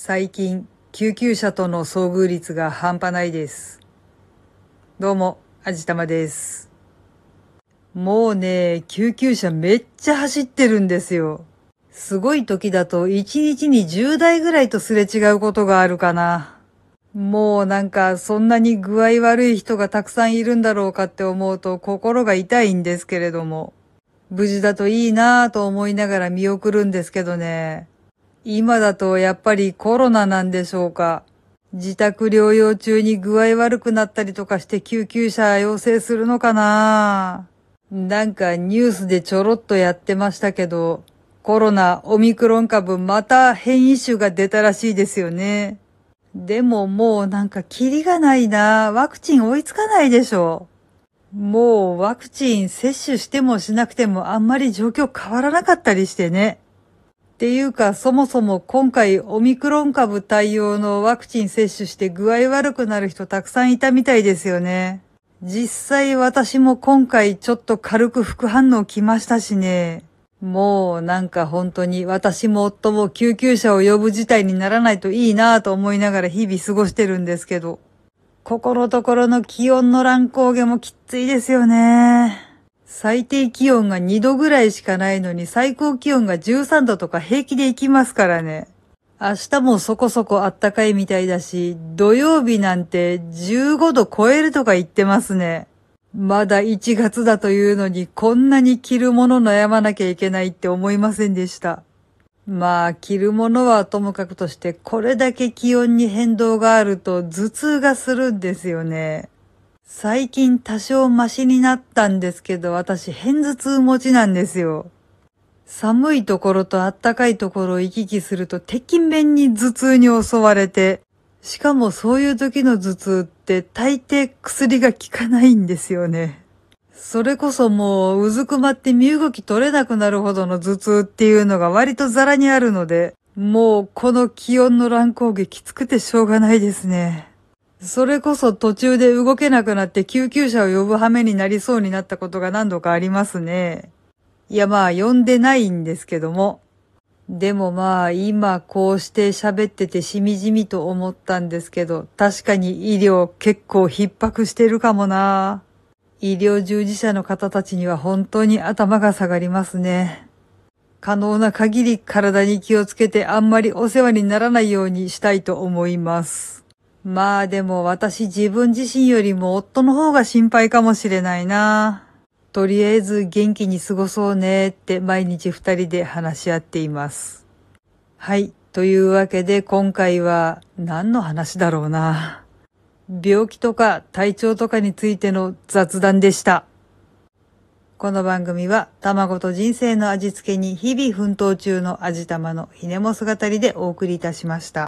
最近、救急車との遭遇率が半端ないです。どうも、あじたまです。もうね、救急車めっちゃ走ってるんですよ。すごい時だと1日に10台ぐらいとすれ違うことがあるかな。もうなんかそんなに具合悪い人がたくさんいるんだろうかって思うと心が痛いんですけれども。無事だといいなぁと思いながら見送るんですけどね。今だとやっぱりコロナなんでしょうか。自宅療養中に具合悪くなったりとかして救急車要請するのかななんかニュースでちょろっとやってましたけど、コロナ、オミクロン株また変異種が出たらしいですよね。でももうなんかキリがないなワクチン追いつかないでしょ。もうワクチン接種してもしなくてもあんまり状況変わらなかったりしてね。っていうか、そもそも今回オミクロン株対応のワクチン接種して具合悪くなる人たくさんいたみたいですよね。実際私も今回ちょっと軽く副反応来ましたしね。もうなんか本当に私も夫も救急車を呼ぶ事態にならないといいなぁと思いながら日々過ごしてるんですけど。ここのところの気温の乱高下もきついですよね。最低気温が2度ぐらいしかないのに最高気温が13度とか平気で行きますからね。明日もそこそこ暖かいみたいだし、土曜日なんて15度超えるとか言ってますね。まだ1月だというのにこんなに着るもの悩まなきゃいけないって思いませんでした。まあ、着るものはともかくとして、これだけ気温に変動があると頭痛がするんですよね。最近多少マシになったんですけど、私変頭痛持ちなんですよ。寒いところと暖かいところを行き来すると、敵面に頭痛に襲われて、しかもそういう時の頭痛って大抵薬が効かないんですよね。それこそもううずくまって身動き取れなくなるほどの頭痛っていうのが割とザラにあるので、もうこの気温の乱高下きつくてしょうがないですね。それこそ途中で動けなくなって救急車を呼ぶ羽目になりそうになったことが何度かありますね。いやまあ呼んでないんですけども。でもまあ今こうして喋っててしみじみと思ったんですけど、確かに医療結構逼迫してるかもな。医療従事者の方たちには本当に頭が下がりますね。可能な限り体に気をつけてあんまりお世話にならないようにしたいと思います。まあでも私自分自身よりも夫の方が心配かもしれないな。とりあえず元気に過ごそうねって毎日二人で話し合っています。はい。というわけで今回は何の話だろうな。病気とか体調とかについての雑談でした。この番組は卵と人生の味付けに日々奮闘中の味玉のひねも姿りでお送りいたしました。